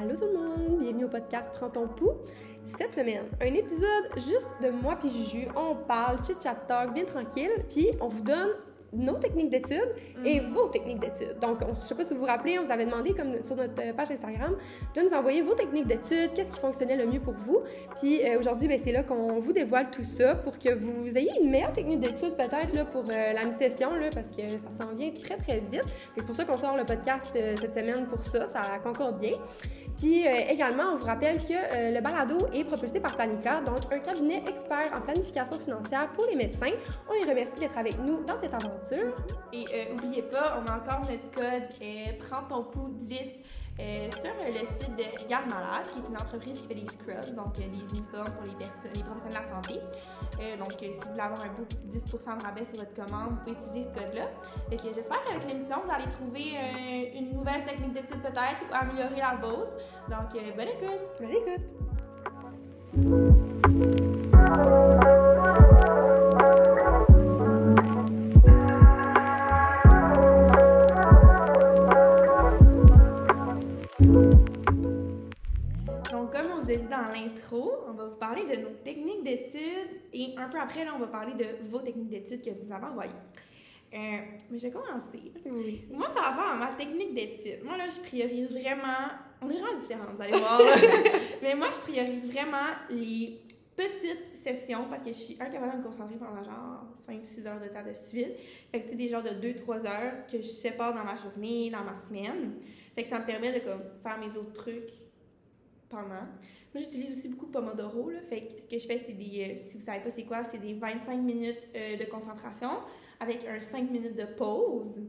Allô tout le monde, bienvenue au podcast Prends ton pouls. Cette semaine, un épisode juste de moi puis Juju. On parle, chit chat talk, bien tranquille, puis on vous donne nos techniques d'études et Mm. vos techniques d'études. Donc, on- je ne sais pas si vous vous rappelez, on vous avait demandé, comme sur notre euh, page Instagram, de nous envoyer vos techniques d'études, qu'est-ce qui fonctionnait le mieux pour vous. Puis euh, aujourd'hui, ben, c'est là qu'on vous dévoile tout ça pour que vous ayez une meilleure technique d'études peut-être pour euh, la mi-session, parce que ça s'en vient très, très vite. C'est pour ça qu'on sort le podcast euh, cette semaine pour ça, ça concorde bien. Puis également, on vous rappelle que le balado est propulsé par Planica, donc un cabinet expert en planification financière pour les médecins. On les remercie d'être avec nous dans cette aventure. Et euh, oubliez pas, on a encore notre code euh, Prends ton pouls 10 euh, sur le site de Garde Malade, qui est une entreprise qui fait des scrubs, donc euh, des uniformes pour les, personnes, professionnels de la santé. Donc, si vous voulez avoir un beau petit 10% de rabais sur votre commande, vous pouvez utiliser ce code-là. Et j'espère qu'avec l'émission, vous allez trouver une nouvelle technique d'étude peut-être ou améliorer la vôtre. Donc, bonne écoute! Bonne écoute! De nos techniques d'études et un peu après, là, on va parler de vos techniques d'études que vous nous avez envoyées. Euh, mais je vais commencer. Oui. Moi, par rapport à ma technique d'études, moi, là, je priorise vraiment. On est vraiment différents, vous allez voir. mais moi, je priorise vraiment les petites sessions parce que je suis incapable de me concentrer pendant genre 5-6 heures de temps de suite. Fait que tu sais, des genres de 2-3 heures que je sépare dans ma journée, dans ma semaine. Fait que ça me permet de comme, faire mes autres trucs pendant. Moi, j'utilise aussi beaucoup Pomodoro. Là. Fait que ce que je fais, c'est des. euh, si vous savez pas c'est quoi, c'est des 25 minutes euh, de concentration avec un 5 minutes de pause.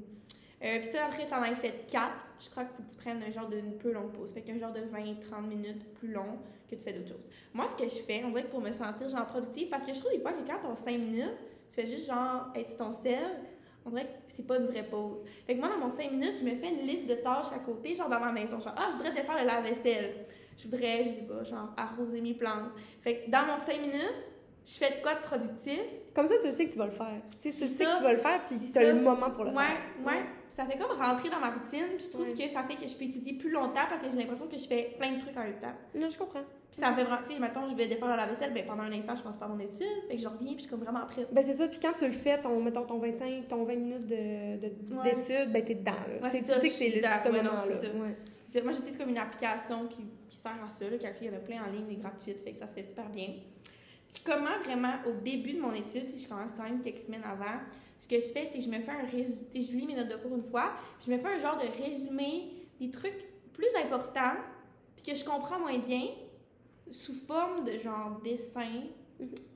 Euh, puis ça, après, t'en as fait 4. Je crois qu'il faut que tu prennes un genre de peu longue pause. Fait qu'un genre de 20-30 minutes plus long que tu fais d'autres choses. Moi, ce que je fais, on dirait que pour me sentir genre productive, parce que je trouve des fois que quand t'as 5 minutes, tu fais juste genre être ton sel, on dirait que c'est pas une vraie pause. Fait que moi, dans mon 5 minutes, je me fais une liste de tâches à côté, genre dans ma maison. Genre, ah, je voudrais te faire le lave-vaisselle. Je voudrais, je sais pas, genre arroser mes plantes. Fait que dans mon 5 minutes, je fais de quoi de productif? Comme ça, tu le sais que tu vas le faire. Tu sais, tu sais que tu vas le faire, puis tu as le moment pour le Ouais, faire. ouais. Ça fait comme rentrer dans ma routine. Puis je trouve Ouais. que ça fait que je peux étudier plus longtemps parce que j'ai l'impression que je fais plein de trucs en même temps. Non, je comprends. Puis ça me fait vraiment. Tu sais, mettons, je vais défaire la vaisselle, ben pendant un instant, je pense pas à mon étude. Fait que je reviens, puis je suis comme vraiment prête. Ben c'est ça, puis quand tu le fais, ton, mettons, ton 25, ton 20 minutes de, de- Ouais. d'études, ben t'es dedans. Là. Ouais, Tu sais, ça, que c'est le ce moment-là. Ouais. Moi, j'utilise comme une application qui, qui sert à ça, là, qui il y en a plein en ligne et gratuite, fait que ça se fait super bien. Puis comment vraiment, au début de mon étude, si je commence quand même quelques semaines avant, ce que je fais, c'est que je me fais un résumé, je lis mes notes de cours une fois, puis je me fais un genre de résumé des trucs plus importants, puis que je comprends moins bien, sous forme de genre dessin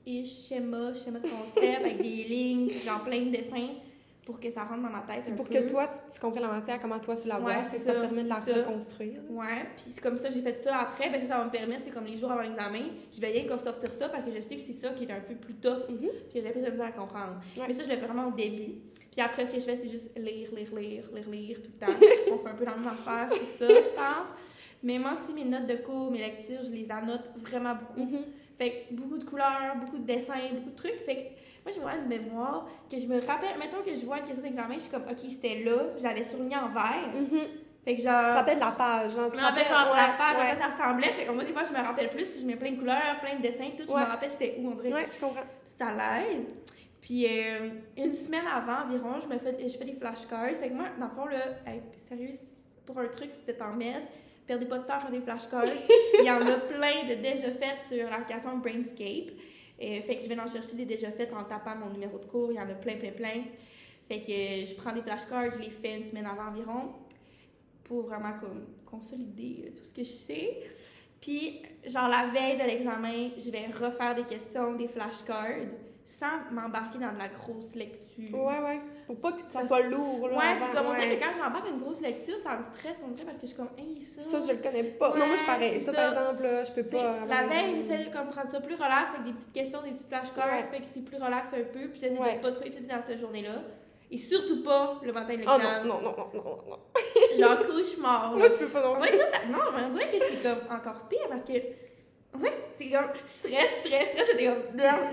et schéma, schéma de concept avec des lignes, genre plein de dessins pour que ça rentre dans ma tête. Puis un pour peu. que toi, tu, tu comprennes la matière, comment toi tu la vois, Ouais, c'est c'est ça, te ça, permet de la ça. reconstruire. Ouais, puis c'est comme ça j'ai fait ça après, ben ça, ça va me permettre, c'est comme les jours avant l'examen, je vais rien sortir ça parce que je sais que c'est ça qui est un peu plus tough, Mhm. puis j'ai plus de misère à comprendre. Ouais. Mais ça, je le fais vraiment au début. Puis après, ce que je fais, c'est juste lire, lire, lire, lire, lire tout le temps. On fait un peu la même affaire, c'est ça, je pense. Mais moi aussi, mes notes de cours, mes lectures, je les annote vraiment beaucoup. Mhm. Fait que beaucoup de couleurs, beaucoup de dessins, beaucoup de trucs. Fait que moi, j'ai vraiment une mémoire que je me rappelle. Mettons que je vois une question d'examen, je suis comme, OK, c'était là, je l'avais surligné en vert. Mhm. Fait que Tu genre. te rappelles de la page, genre, Je me rappelle la page, ouais. ça ressemblait. Fait que moi, des fois, je me rappelle plus si je mets plein de couleurs, plein de dessins, tout. Je me rappelle c'était où, on dirait. Ouais, je comprends. Ça l'aide. Puis euh, une semaine avant environ, je me fais, je fais des flashcards. Fait que moi, dans le fond, là, hey, sérieux, pour un truc, si c'était en med, perdez pas de temps à faire des flashcards. Il y en a plein de déjà faites sur l'application Brainscape. Euh, fait que je vais en chercher des déjà faites en tapant mon numéro de cours. Il y en a plein, plein, plein. Fait que je prends des flashcards, je les fais une semaine avant environ pour vraiment comme consolider euh, tout ce que je sais. Puis, genre, la veille de l'examen, je vais refaire des questions, des flashcards, sans m'embarquer dans de la grosse lecture. Ouais, ouais. Pour pas que ça Ça, soit lourd, là. Ouais, puis comme on dirait ouais. que quand j'embarque dans une grosse lecture, ça me stresse, on dirait, parce que je suis comme, hey, ça. Ça, je le connais pas. Ouais, non, moi, je suis pareil. Ça, ça. par exemple, là, je peux pas. la veille, j'essaie de comme prendre ça plus relax avec des petites questions, des petites flashcards, Ouais. fait que c'est plus relax un peu, puis j'essaie de pas trop étudier dans cette journée-là. Et surtout pas le matin de Oh l'examen. non, non, non, non, non, non. Genre cauchemar. Moi, je peux pas non On plus. ça, ça- non, mais on dirait que c'est comme encore pire parce que On dirait que c'est comme stress, stress, stress.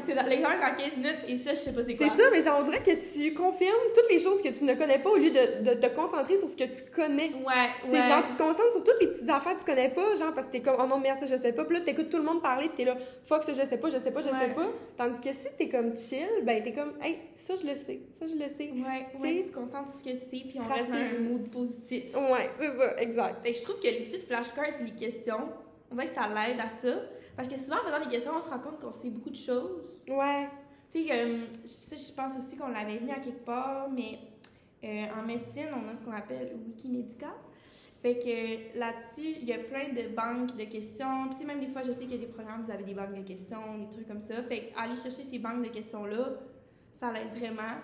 C'est dans l'examen dans 15 minutes et ça, je sais pas c'est quoi. C'est ça, mais genre, on dirait que tu confirmes toutes les choses que tu ne connais pas au lieu de, de te concentrer sur ce que tu connais. Ouais, C'est ouais. genre, tu te concentres sur toutes les petites affaires que tu connais pas, genre, parce que t'es comme, oh non, merde, ça, je sais pas. Puis là, t'écoutes tout le monde parler, puis t'es là, fuck, ça, je sais pas, je sais pas, je sais Ouais. pas. Tandis que si t'es comme chill, ben, t'es comme, hey, ça, je le sais, ça, je le sais. Ouais, Tu ouais, sais, tu te concentres sur ce que tu sais, puis on reste dans un mood positif. Ouais, c'est ça, exact. Fait que je trouve que les petites flashcards et les questions, on dirait que ça l'aide à ça. Parce que souvent, en faisant des questions, on se rend compte qu'on sait beaucoup de choses. Ouais. Tu sais, euh, je pense aussi qu'on l'avait mis à quelque part, mais euh, en médecine, on a ce qu'on appelle Wikimédica. Fait que là-dessus, il y a plein de banques de questions. Puis, tu sais, même des fois, je sais qu'il y a des programmes, vous avez des banques de questions, des trucs comme ça. Fait que aller chercher ces banques de questions-là, ça l'aide vraiment.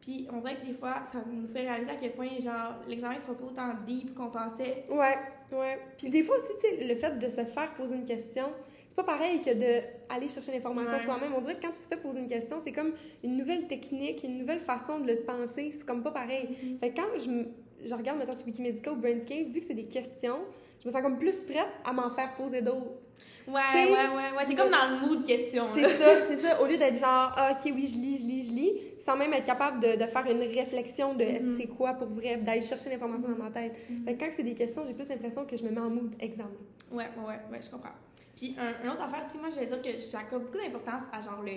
Puis, on dirait que des fois, ça nous fait réaliser à quel point, genre, l'examen sera pas autant deep qu'on pensait. Ouais, ouais. Puis des fois aussi, tu sais, le fait de se faire poser une question, c'est pas pareil que de aller chercher l'information Ouais. toi-même. On dirait que quand tu te fais poser une question, c'est comme une nouvelle technique, une nouvelle façon de le penser. C'est comme pas pareil. Fait que quand je, je regarde maintenant sur Wikimedia ou Brainscape, vu que c'est des questions, je me sens comme plus prête à m'en faire poser d'autres. Ouais, ouais, ouais, ouais. T'es me- comme dans le mood question. C'est ça, c'est ça. Au lieu d'être genre, ah, ok, oui, je lis, je lis, je lis, sans même être capable de, de faire une réflexion de est-ce que Mhm. c'est quoi pour vrai, d'aller chercher l'information dans ma tête. Mhm. Fait que quand c'est des questions, j'ai plus l'impression que je me mets en mood examen. Ouais, ouais, ouais, ouais, je comprends. Puis, un, une autre affaire aussi, moi, je vais dire que j'accorde beaucoup d'importance à genre le,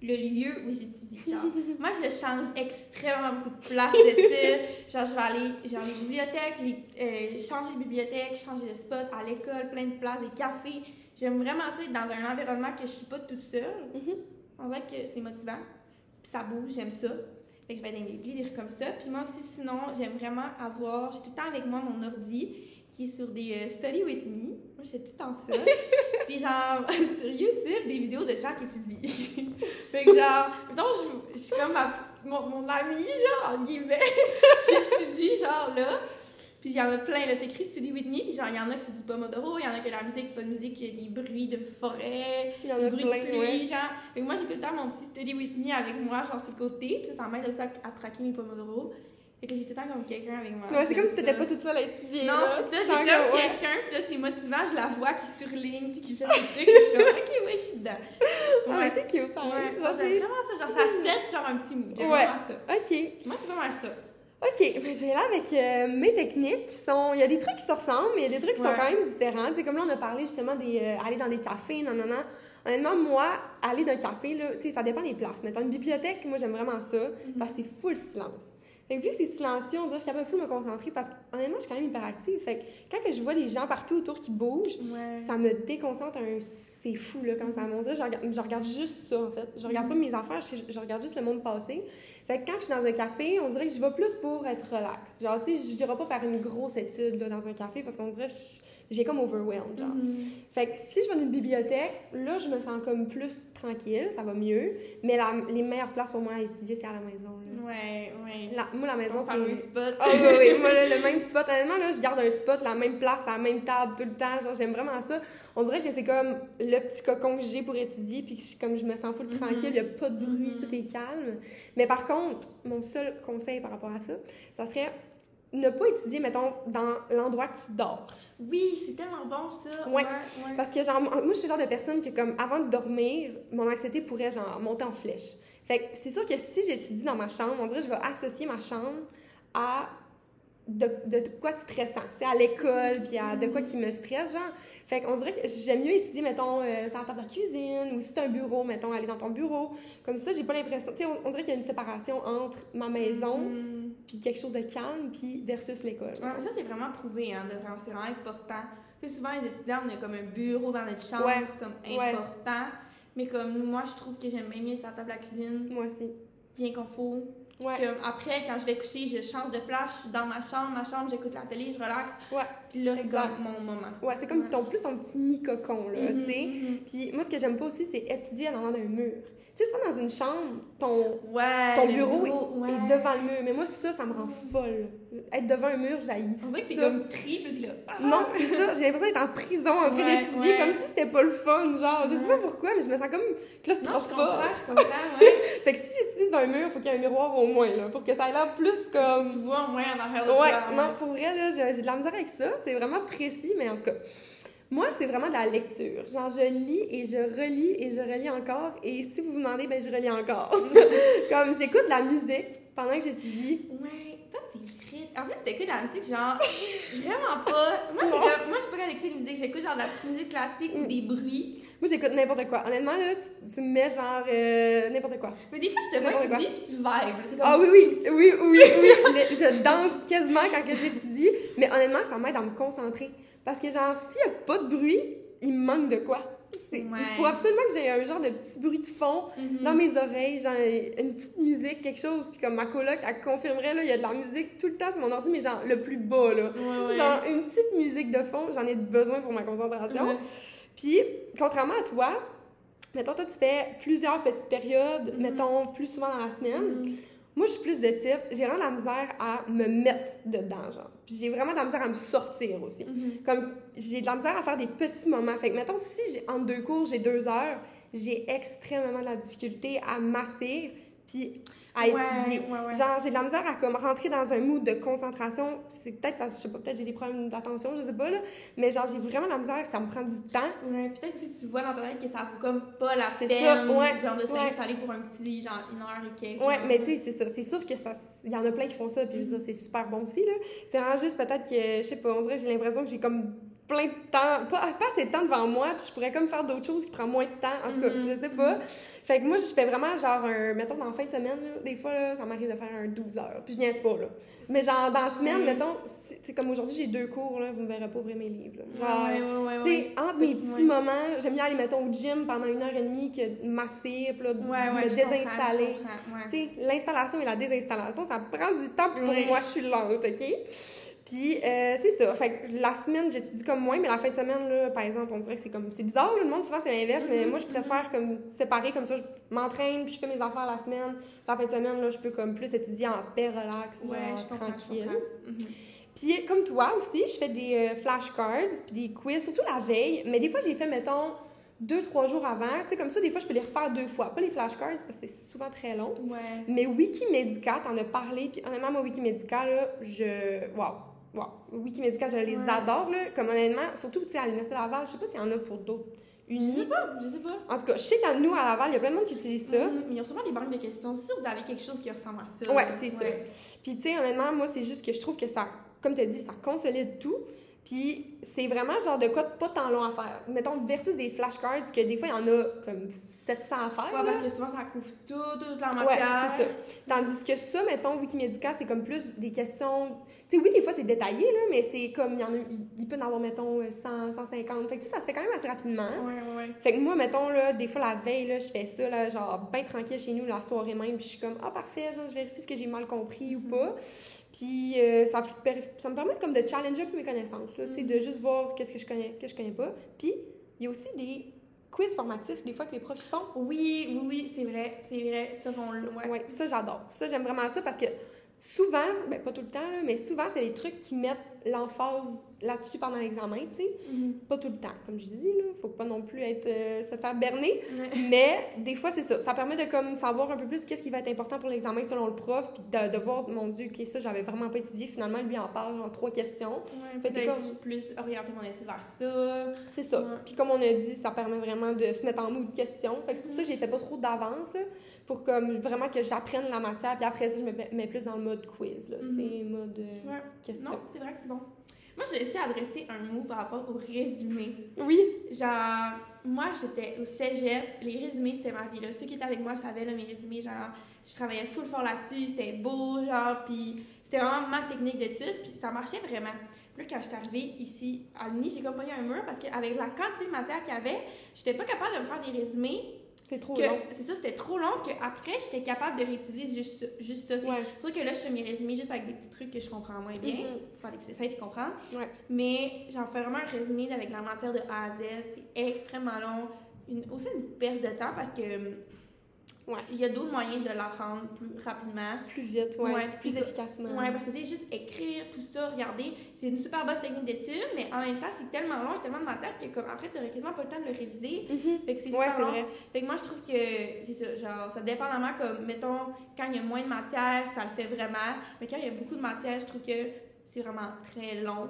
le lieu où j'étudie. Genre, moi, je change extrêmement beaucoup de place d'études. Genre, je vais aller genre les bibliothèques, les, euh, changer de bibliothèque, changer de spot à l'école, plein de places, des cafés. J'aime vraiment ça être dans un environnement que je suis pas toute seule. Mhm. On dirait que c'est motivant. Puis ça bouge, j'aime ça. Fait que je vais dans les trucs comme ça. Puis moi aussi, sinon, j'aime vraiment avoir... J'ai tout le temps avec moi mon ordi qui est sur des euh, Study With Me. Moi, je fais tout le temps ça. c'est genre sur YouTube des vidéos de gens qui étudient. fait que genre, mettons, je, je suis comme ma petite- mon, mon amie, genre, en guillemets. J'étudie, genre là. Puis il y en a plein, là, t'écris Study With Me, puis genre, il y en a que c'est du Pomodoro, il y en a de la musique, pas de musique, il y a des bruits de forêt, Il y en des a bruits plein, de pluie, ouais. genre. Fait que moi, j'ai tout le temps mon petit Study With Me avec moi, genre, sur le côté, puis ça, ça m'aide aussi à, à traquer mes Pomodoro. Fait que le temps comme quelqu'un avec moi. Ouais, c'est comme si t'étais pas toute seule à étudier. Non, c'est ça, j'ai comme ouais. quelqu'un, puis là, c'est motivant, je la vois qui surligne, puis qui fait des trucs, je suis comme, ok, ouais, je suis dedans. Ah, mais c'est cute, pareil. Ouais, Genre, j'aime c'est- vraiment ça, genre, ça set, genre, un petit mood. J'aime Ouais. vraiment ça. Ok. Moi, c'est pas mal ça. Ok, ben, je vais là avec euh, mes techniques qui sont. Il y a des trucs qui se ressemblent, mais il y a des trucs qui sont Ouais. quand même différents. Tu sais, comme là, on a parlé justement des. euh, aller dans des cafés, non, non, non. Honnêtement, moi, aller dans un café, là, tu sais, ça dépend des places. Mettons, une bibliothèque, moi, j'aime vraiment ça Mhm. parce que c'est full silence. Fait que vu que c'est silencieux, on dirait que je suis capable de me concentrer parce que, honnêtement, je suis quand même hyperactive. Fait que quand que je vois des gens partout autour qui bougent, Ouais. ça me déconcentre un... c'est fou là quand ça monte je regarde, je regarde juste ça en fait je regarde pas mes affaires je, je regarde juste le monde passer fait que quand je suis dans un café on dirait que je vais plus pour être relax genre tu sais je dirais pas faire une grosse étude là, dans un café parce qu'on dirait que j'ai comme overwhelmed genre Mhm. fait que si je vais dans une bibliothèque là je me sens comme plus tranquille ça va mieux mais la- les meilleures places pour moi à étudier c'est à la maison. Ouais, ouais. La- moi la maison c'est spot. ah oui, oui, moi, là, le même spot. Honnêtement, là, je garde un spot, la même place, la même table tout le temps. Genre, j'aime vraiment ça. On dirait que c'est comme le petit cocon que j'ai pour étudier, puis je, comme je me sens full Mhm. tranquille, il n'y a pas de bruit, Mhm. tout est calme. Mais par contre, mon seul conseil par rapport à ça, ça serait ne pas étudier, mettons, dans l'endroit que tu dors. Oui, c'est tellement bon ça. Ouais. ouais. Parce que, genre, moi, je suis le genre de personne que, comme, avant de dormir, mon anxiété pourrait, genre, monter en flèche. Fait que c'est sûr que si j'étudie dans ma chambre, on dirait que je vais associer ma chambre à de, de quoi de stressant, tu sais, à l'école, puis à de quoi qui me stresse, genre. Fait qu'on dirait que j'aime mieux étudier, mettons, euh, sur la table de cuisine, ou si c'est un bureau, mettons, aller dans ton bureau. Comme ça, j'ai pas l'impression, tu sais, on, on dirait qu'il y a une séparation entre ma maison, Mhm. puis quelque chose de calme, puis versus l'école. Ouais, ça, c'est vraiment prouvé, hein, de vraiment, c'est vraiment important. Tu sais, souvent, les étudiants, on a comme un bureau dans notre chambre, Ouais. c'est comme Ouais. Mais comme moi, je trouve que j'aime bien mieux être la table à la cuisine, Moi aussi. bien qu'on faut. Ouais. comme après, quand je vais coucher, je change de place, je suis dans ma chambre, ma chambre, j'écoute la télé, je relaxe. Ouais. Puis là, c'est comme mon moment. Ouais, c'est comme Ouais. ton, plus ton petit nid cocon, là, Mhm, tu sais. mhm. Puis moi, ce que j'aime pas aussi, c'est étudier en avant d'un mur. Tu sais, souvent dans une chambre, ton, Ouais. ton bureau, ouais. est devant le mur. Mais moi, ça, ça me rend folle. Être devant un mur, j'haïs On dirait que t'es comme pris, puis t'es là. ah! Non, c'est ça. J'ai l'impression d'être en prison en train Ouais, d'étudier, comme si c'était pas le fun, genre. Je sais pas pourquoi, mais je me sens comme Non, je claustrophobe. comprends, je comprends, ouais. Fait que si j'étudie devant un mur, faut qu'il y ait un miroir au moins, là, pour que ça ait l'air plus comme... tu vois au moins en arrière de Ouais, non, pour vrai, là, j'ai j'ai de la misère avec ça. C'est vraiment précis, mais en tout cas. Moi, c'est vraiment de la lecture. Genre, je lis et je relis et je relis encore. Et si vous vous demandez, ben, je relis encore. comme j'écoute de la musique pendant que j'étudie. Ouais, toi, c'est vrai. En fait, t'écoutes de la musique, genre, vraiment pas. Moi, c'est comme. Moi, je pas connectée de musique. J'écoute genre de la petite musique classique ou des bruits. Moi, j'écoute n'importe quoi. Honnêtement, là, tu, tu me mets genre euh, n'importe quoi. Mais des fois, je te vois étudier puis tu vibes. Ah oui, oui, oui, oui, oui. Le- je danse quasiment quand j'étudie. Mais honnêtement, ça m'aide à me concentrer. Parce que, genre, s'il n'y a pas de bruit, il me manque de quoi. Ouais. Il faut absolument que j'ai un genre de petit bruit de fond Mhm. dans mes oreilles, genre une petite musique, quelque chose. Puis comme ma coloc, elle confirmerait, là, il y a de la musique tout le temps sur mon ordi, mais genre le plus bas, là. Ouais, ouais. Genre une petite musique de fond, j'en ai besoin pour ma concentration. Puis, contrairement à toi, mettons, toi, tu fais plusieurs petites périodes, Mhm. mettons, plus souvent dans la semaine. Mhm. Moi, je suis plus de type, j'ai vraiment de la misère à me mettre dedans, genre. Puis j'ai vraiment de la misère à me sortir aussi. Mhm. Comme, j'ai de la misère à faire des petits moments. Fait que, mettons, si j'ai entre deux cours, j'ai deux heures, j'ai extrêmement de la difficulté à m'asseoir puis à Ouais, étudier. ouais. Genre, j'ai de la misère à comme rentrer dans un mood de concentration. C'est peut-être parce que, je sais pas, peut-être j'ai des problèmes d'attention, je sais pas, là. Mais genre, j'ai vraiment de la misère, ça me prend du temps. Ouais, peut-être aussi tu vois dans ta tête que ça vaut comme pas la C'est peine, ça, genre de t'installer pour un petit, genre une heure et quelques. Ouais, genre. mais tu sais, c'est ça. C'est sûr que ça. Il y en a plein qui font ça, puis je veux dire, c'est super bon aussi, là. C'est vraiment juste peut-être que, je sais pas, on dirait j'ai l'impression que j'ai comme plein de temps, pas, pas assez de temps devant moi, puis je pourrais comme faire d'autres choses qui prennent moins de temps. En tout cas, je sais pas. Fait que moi, je fais vraiment genre un. Mettons, dans la fin de semaine, là, des fois, là, ça m'arrive de faire un 12 heures, puis je niaise pas, là. Mais genre, dans la semaine, mettons, sais, comme aujourd'hui, j'ai deux cours, là, vous me verrez pas ouvrir mes livres, là. Genre. ouais, ouais, ouais, Tu sais, entre mes petits moments, j'aime bien aller, mettons, au gym pendant une heure et demie que de masser, puis là, me désinstaller. Tu sais, l'installation et la désinstallation, ça prend du temps pour moi, je suis lente, OK? Puis, euh, c'est ça. Fait que la semaine, j'étudie comme moins, mais la fin de semaine, là, par exemple, on dirait que c'est comme... C'est bizarre, là, le monde, souvent, c'est l'inverse, mais Mhm, moi, je préfère comme séparer comme ça. Je m'entraîne, puis je fais mes affaires la semaine. La fin de semaine, là, je peux comme plus étudier en paix, relax, Ouais, genre, je tranquille. Mhm. Puis, comme toi aussi, je fais des euh, flashcards, puis des quiz, surtout la veille. Mais des fois, j'ai fait, mettons, deux, trois jours avant. Tu sais, comme ça, des fois, je peux les refaire deux fois. Pas les flashcards, parce que c'est souvent très long. Ouais. Mais Wikimédica, t'en as parlé, puis honnêtement, moi, Wikimédica, là, je... Wow! Wow! Wikimédica, je les Ouais. adore, là. Comme honnêtement, surtout, tu sais, à l'Université Laval, je sais pas s'il y en a pour d'autres Je sais pas, je sais pas. En tout cas, je sais qu'à nous, à Laval, il y a plein de monde qui utilise ça. Mhm, Mais ils ont sûrement des banques de questions. C'est sûr que vous avez quelque chose qui ressemble à ça. Ouais, c'est ça. Ouais. Puis, tu sais, honnêtement, moi, c'est juste que je trouve que ça, comme tu as dit, ça consolide tout. Puis, c'est vraiment genre de quoi de pas tant long à faire. Mettons, versus des flashcards, que des fois, il y en a comme 700 à faire. Ouais, là. parce que souvent ça couvre tout, toute la Ouais, matière. c'est ça. Tandis que ça, mettons, Wikimédica, c'est comme plus des questions. Tu sais, oui, des fois, c'est détaillé, là, mais c'est comme, il y en a, il- peut en avoir, mettons, 100, 150. Fait que, tu sais, ça se fait quand même assez rapidement. Ouais, ouais, ouais. Fait que moi, mettons, là, des fois, la veille, là, je fais ça, là, genre, bien tranquille chez nous, la soirée même, puis je suis comme, ah, parfait, genre, je vérifie ce que j'ai mal compris ou pas. Puis, euh, ça, me permet comme de challenger un peu mes connaissances, là, sais, de juste voir qu'est-ce que je connais, que je connais pas. Puis, il y a aussi des quiz formatifs, des fois, que les profs font. Oui, oui, oui, c'est vrai, c'est vrai. Ça, on le. Ouais. Ouais, ça j'adore. Ça j'aime vraiment ça parce que souvent, ben pas tout le temps, là, mais souvent c'est des trucs qui mettent l'emphase là-dessus pendant l'examen, tu sais. Mhm. Pas tout le temps, comme je dis, là. Faut pas non plus être, euh, se faire berner. Ouais. Mais des fois, c'est ça. Ça permet de comme savoir un peu plus qu'est-ce qui va être important pour l'examen selon le prof, puis de, de voir, mon Dieu, ok, ça j'avais vraiment pas étudié. Finalement, lui en parle en trois questions. Ouais, Fait que comme- plus orienter mon étude vers ça. C'est ça. Ouais. Puis comme on a dit, ça permet vraiment de se mettre en mood question. Fait que c'est pour ça que j'ai fait pas trop d'avance pour comme vraiment que j'apprenne la matière. Puis après ça, je me mets- plus dans le mode quiz, là, tu sais, mode euh, question. Non, c'est vrai que c'est bon. Moi, j'ai essayé de rester un mot par rapport au résumé. Oui. Genre, moi, j'étais au cégep. Les résumés, c'était ma vie. Là. Ceux qui étaient avec moi savaient là, mes résumés. Genre, je travaillais full fort là-dessus. C'était beau, genre, puis c'était vraiment ma technique d'étude. Puis ça marchait vraiment. Puis là, quand je suis arrivée ici à l'Uni, j'ai comme pogné un mur parce qu'avec la quantité de matière qu'il y avait, j'étais pas capable de me faire des résumés. C'est trop long. C'est ça, c'était trop long qu'après, j'étais capable de réutiliser juste, ça- juste ça. Ouais. Ça que là, je fais mes résumés juste avec des petits trucs que je comprends moins bien. Mhm. Pour faire des petits essais et comprendre. Ouais. Mais j'en fais vraiment un résumé avec la matière de A à Z. C'est extrêmement long. Une, aussi une perte de temps parce que Ouais. il y a d'autres moyens de l'apprendre plus rapidement. Plus vite, ouais. Ouais, plus efficacement. Ouais, parce que c'est juste écrire tout ça, regarder, c'est une super bonne technique d'étude, mais en même temps, c'est tellement long et tellement de matière que comme après, t'aurais quasiment pas le temps de le réviser. Mhm. Fait que c'est Ouais, super c'est long. vrai. Fait que moi, je trouve que c'est ça, genre, ça dépendamment comme, mettons, quand il y a moins de matière, ça le fait vraiment, mais quand il y a beaucoup de matière, je trouve que c'est vraiment très long.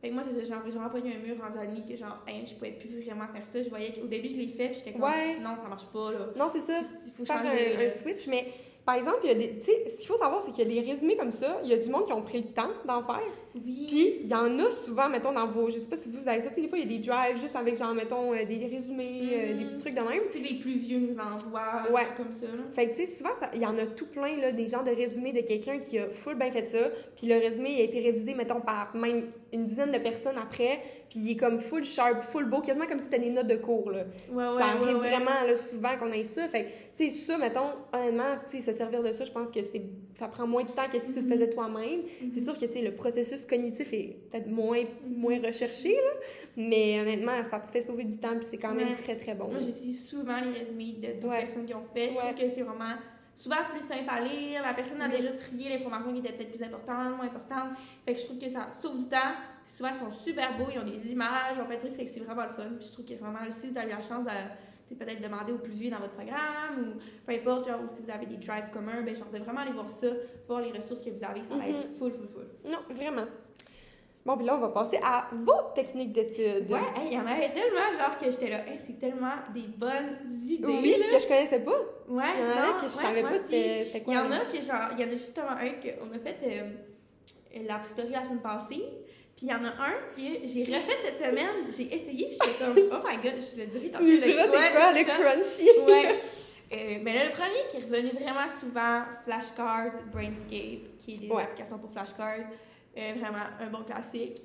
Fait que moi, c'est ça, genre, j'ai vraiment pogné un mur rendu à nuit que genre, hey, je pouvais plus vraiment faire ça. Je voyais qu'au début, je l'ai fait, puis j'étais comme, Ouais. non, ça marche pas, là. Non, c'est ça. Il faut Faire changer. un, switch, mais par exemple, il y a des. Ce qu'il faut savoir, c'est qu'il y a des résumés comme ça. Il y a du monde qui ont pris le temps d'en faire. Oui. Puis, il y en a souvent, mettons, dans vos. Je sais pas si vous avez ça. Tu sais, des fois, il y a des drives juste avec, genre, mettons, euh, des résumés, euh, Mhm. des petits trucs de même. Tu sais, les plus vieux nous envoient, Ouais. comme ça, là. Fait que, tu sais, souvent, il y en a tout plein, là, des genres de résumés de quelqu'un qui a full bien fait ça. Puis le résumé, il a été révisé, mettons, par même une dizaine de personnes après. Puis il est comme full sharp, full beau, quasiment comme si c'était des notes de cours, là. Ouais, ouais, ça arrive ouais, vraiment là, souvent qu'on ait ça. Fait tu sais, ça, mettons, honnêtement, tu sais, se servir de ça, je pense que c'est ça prend moins de temps que si tu le Mhm. faisais toi-même. Mhm. C'est sûr que, tu sais, le processus cognitif est peut-être moins, moins recherché, là, mais honnêtement, ça te fait sauver du temps, puis c'est quand même très, très bon. Moi, j'utilise souvent les résumés de d'autres personnes qui ont fait. Je trouve que c'est vraiment souvent plus simple à lire. La personne a déjà trié l'information qui était peut-être plus importante, moins importante. Fait que je trouve que ça sauve du temps. Souvent, ils sont super beaux, ils ont des images, ils ont plein de trucs, fait que c'est vraiment le fun. Puis je trouve que vraiment, si vous avez la chance de peut-être demander au plus vieux dans votre programme ou peu importe, genre, ou si vous avez des drives communs, ben, genre, de vraiment aller voir ça, voir les ressources que vous avez, ça va être full, full, full. Non, vraiment. Bon, puis là, on va passer à vos techniques d'études. Ouais, hey, il y en avait tellement, genre, que j'étais là, hey, c'est tellement des bonnes idées. Oui, là. que je connaissais pas. Ouais, Il y en a non, que je ouais, savais pas c'était c'était Il quoi. y en a que genre, il y en a justement un qu'on a fait euh, la story la semaine passée. Puis il y en a un que j'ai refait cette semaine, j'ai essayé, puis j'étais comme, oh my god, je le dirais Tu lui diras c'est quoi, le crunchy? Ouais. Euh, ben là, le premier qui est revenu vraiment souvent, Flashcards, Brainscape, qui est des Ouais. applications pour flashcards. Euh, vraiment un bon classique.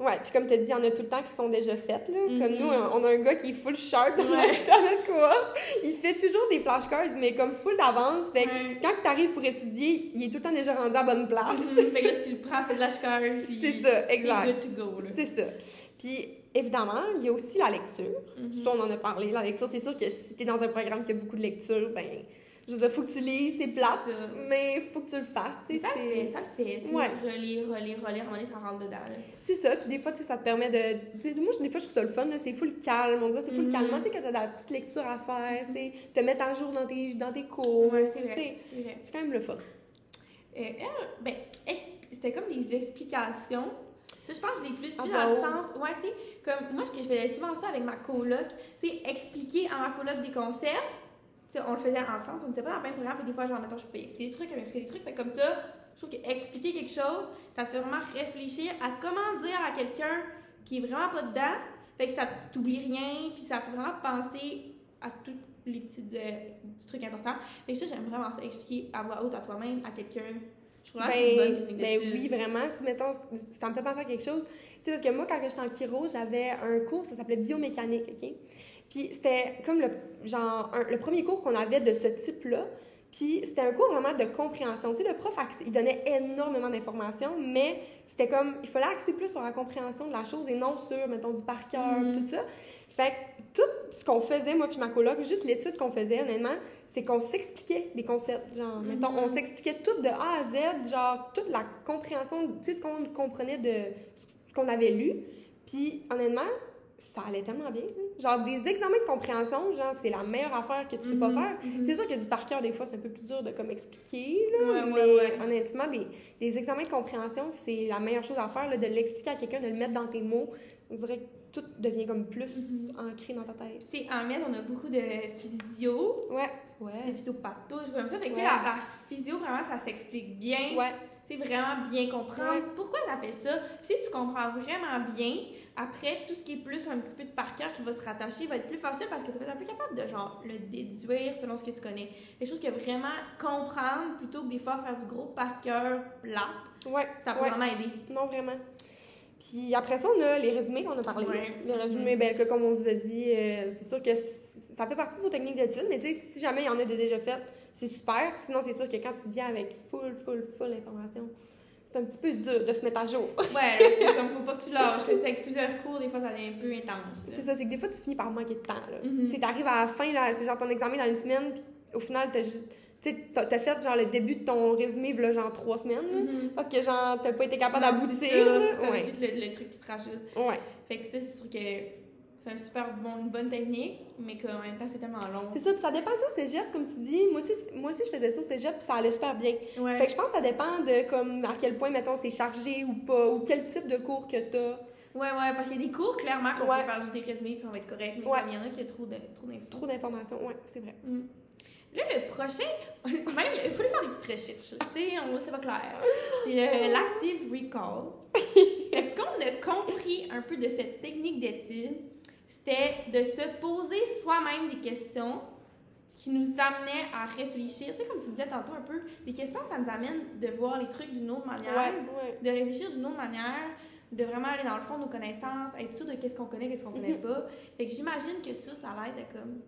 Ouais, puis comme tu as dit, il y en a tout le temps qui sont déjà faites. Là. Comme Mhm. nous, on a un gars qui est full sharp dans, Ouais. notre, dans notre cohorte. Il fait toujours des flashcards, mais comme full d'avance. Fait que Ouais. quand tu arrives pour étudier, il est tout le temps déjà rendu à bonne place. Mhm. fait que là, tu le prends, c'est flashcards. C'est ça, exact. good to go. C'est ça. Puis évidemment, il y a aussi la lecture. Mhm. Ça, on en a parlé. La lecture, c'est sûr que si tu es dans un programme qui a beaucoup de lecture, ben, je veux dire, faut que tu lises, c'est plate, mais faut que tu le fasses. tu sais, Ça le fait, ça le fait. Ouais. Relire, relire, relire, à un moment donné, ça rentre dedans. C'est ça, puis des fois, tu sais, ça te permet de. tu sais, moi, des fois, je trouve ça le fun, là, c'est full calme, on dirait, c'est full Mhm. calmant, tu sais, quand t'as de la petite lecture à faire, tu sais, te mettre à jour dans tes, dans tes cours. Ouais, c'est vrai. c'est quand même le fun. Euh, elle, ben, c'était comme des explications. Ça, je pense que je l'ai plus vu dans le sens. Ouais, tu sais, comme moi, ce que je faisais souvent ça avec ma coloc, tu sais, expliquer à ma coloc des concepts. On le faisait ensemble, on n'était pas dans le même programme, que des fois, genre, mettons, je pouvais expliquer des trucs, m'expliquait des trucs, fait comme ça, je trouve que expliquer quelque chose, ça te fait vraiment réfléchir à comment dire à quelqu'un qui est vraiment pas dedans, fait que ça t'oublie rien, puis ça fait vraiment penser à tous les petits euh, trucs importants. Fait que ça, j'aime vraiment ça, expliquer à voix haute à toi-même, à quelqu'un. Je trouve que c'est une bonne Ben, technique ben oui, vraiment. Si, mettons, ça me fait penser à quelque chose. Tu sais, parce que moi, quand j'étais en chiro, j'avais un cours, ça s'appelait biomécanique, OK? Puis c'était comme le, genre, un- le premier cours qu'on avait de ce type-là. Puis c'était un cours vraiment de compréhension. Tu sais, le prof, il donnait énormément d'informations, mais c'était comme, il fallait axer plus sur la compréhension de la chose et non sur, mettons, du par cœur, Mhm. puis tout ça. Fait que tout ce qu'on faisait, moi puis ma coloc, juste l'étude qu'on faisait, honnêtement, c'est qu'on s'expliquait des concepts. Genre, Mhm. mettons, on s'expliquait tout de A à Z, genre, toute la compréhension, tu sais, ce qu'on comprenait de ce qu'on avait lu. Puis, honnêtement, ça allait tellement bien. là. Genre, des examens de compréhension, genre, c'est la meilleure affaire que tu peux pas Mhm, faire. mhm. C'est sûr que du par cœur, des fois, c'est un peu plus dur de comme expliquer, là, Ouais, ouais, mais ouais. honnêtement, des, des examens de compréhension, c'est la meilleure chose à faire, là, de l'expliquer à quelqu'un, de le mettre dans tes mots. On dirait que tout devient comme plus Mhm. ancré dans ta tête. Tu sais, en med, on a beaucoup de physio, Ouais. de Ouais. physiopathos, des trucs comme ça. Fait que, tu sais, Ouais. la, la physio, vraiment, ça s'explique bien. Ouais. Tu sais, vraiment bien comprendre Ouais. pourquoi ça fait ça? Puis si tu comprends vraiment bien, après, tout ce qui est plus un petit peu de par cœur qui va se rattacher va être plus facile parce que tu vas être un peu capable de, genre, le déduire selon ce que tu connais. Je trouve que vraiment comprendre plutôt que des fois faire du gros par cœur plat, Ouais. ça peut Ouais. vraiment aider. Non, vraiment. Puis après ça, on a les résumés qu'on a parlé. Ouais. Les résumés, ben, que comme on vous a dit, euh, c'est sûr que ça fait partie de vos techniques d'études, mais tu sais, si jamais il y en a déjà faites, c'est super. Sinon, c'est sûr que quand tu viens avec full, full, full information, c'est un petit peu dur de se mettre à jour. Ouais, c'est comme faut pas que tu lâches. C'est avec plusieurs cours, des fois, ça devient un peu intense. C'est ça, c'est que des fois, tu finis par manquer de temps. Là. Mhm. Tu sais, t'arrives à la fin, c'est genre ton examen dans une semaine, puis au final, t'as juste. T'as fait genre le début de ton résumé, là, genre trois semaines, Mhm. parce que genre, t'as pas été capable d'aboutir. c'est ça, Ouais. le, le truc qui se rajoute. ouais. Fait que ça, c'est sûr que c'est un super bon, une bonne technique, mais qu'en même temps, c'est tellement long. C'est ça, puis ça dépend tu sais, au cégep, comme tu dis. Moi, tu sais, moi aussi, je faisais ça au cégep, puis ça allait super bien. Ouais. Fait que je pense que ça dépend de comme à quel point, mettons, c'est chargé ou pas, ou quel type de cours que t'as. Ouais, ouais, parce qu'il y a des cours, clairement, qu'on Ouais. peut faire juste des résumés puis on va être correct. Mais Ouais. comme il y en a qui a trop de- trop d'informations, ouais, c'est vrai. Mm. Là, le prochain, même, il faut lui faire des petites recherches. Tu sais, on voit, c'était pas clair. C'est le- l'active recall. Est-ce qu'on a compris un peu de cette technique d'étude? C'était de se poser soi-même des questions, ce qui nous amenait à réfléchir. Tu sais, comme tu disais tantôt un peu, des questions, ça nous amène de voir les trucs d'une autre manière, Ouais, ouais. de réfléchir d'une autre manière, de vraiment aller dans le fond de nos connaissances, être sûr de qu'est-ce qu'on connaît, qu'est-ce qu'on connaît Mhm. pas. Fait que j'imagine que ça, ça l'aide à comme.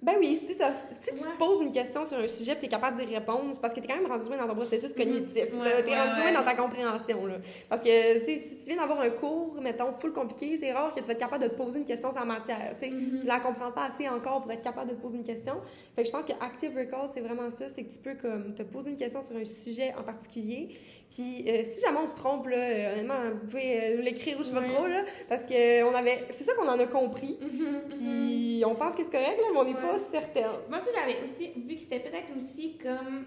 Ben oui, si, ça, si tu te poses une question sur un sujet et tu es capable d'y répondre, c'est parce que tu es quand même rendu loin dans ton processus cognitif. Mhm. là. Ouais, T'es ouais, rendu loin dans ta compréhension. Là. Parce que tu si tu viens d'avoir un cours, mettons, full compliqué, c'est rare que tu vas être capable de te poser une question sur la matière. tu. Mhm. Tu la comprends pas assez encore pour être capable de te poser une question. Fait que je pense que Active Recall, c'est vraiment ça. C'est que tu peux comme, te poser une question sur un sujet en particulier. Puis euh, si jamais on se trompe, là, euh, honnêtement, vous pouvez euh, l'écrire ou je sais pas trop. Là, parce que on avait, c'est ça qu'on en a compris. Mhm, mhm. Puis on pense que c'est correct, là, mais on n'est Ouais. pas certaine. Moi aussi, j'avais aussi vu que c'était peut-être aussi comme.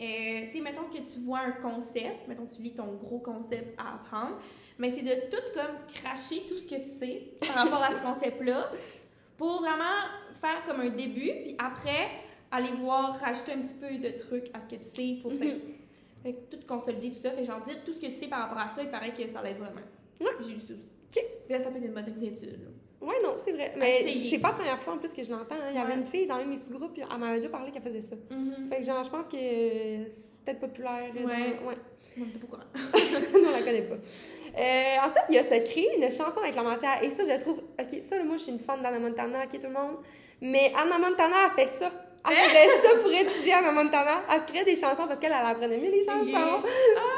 euh, tu sais, mettons que tu vois un concept, mettons que tu lis ton gros concept à apprendre, mais c'est de tout comme cracher tout ce que tu sais par rapport à ce concept-là pour vraiment faire comme un début, puis après, aller voir, rajouter un petit peu de trucs à ce que tu sais pour faire. Fait que tout consolider tout ça, fait genre dire tout ce que tu sais par rapport à ça, il paraît que ça l'aide vraiment. Ouais. J'ai lu ça aussi. Ok. Puis là, ça peut être une bonne étude. Ouais, non, c'est vrai. Mais c'est pas la première fois en plus que je l'entends. hein. Il y avait Ouais. une fille dans un de mes sous-groupes, elle m'avait déjà parlé qu'elle faisait ça. Mhm. Fait que genre, je pense que c'est peut-être populaire. euh, Ouais. Dans... ouais. T'es pas courant. non, on la connaît pas. Euh, ensuite, il y a se créer une chanson avec la matière. Et ça, je trouve. Ok, ça, moi, je suis une fan d'Anna Montana, ok, tout le monde. Mais Anna Montana, elle fait ça. Elle faisait ça pour étudier Anna Montana. Elle se créait des chansons parce qu'elle, elle apprenait mieux les chansons. Yeah.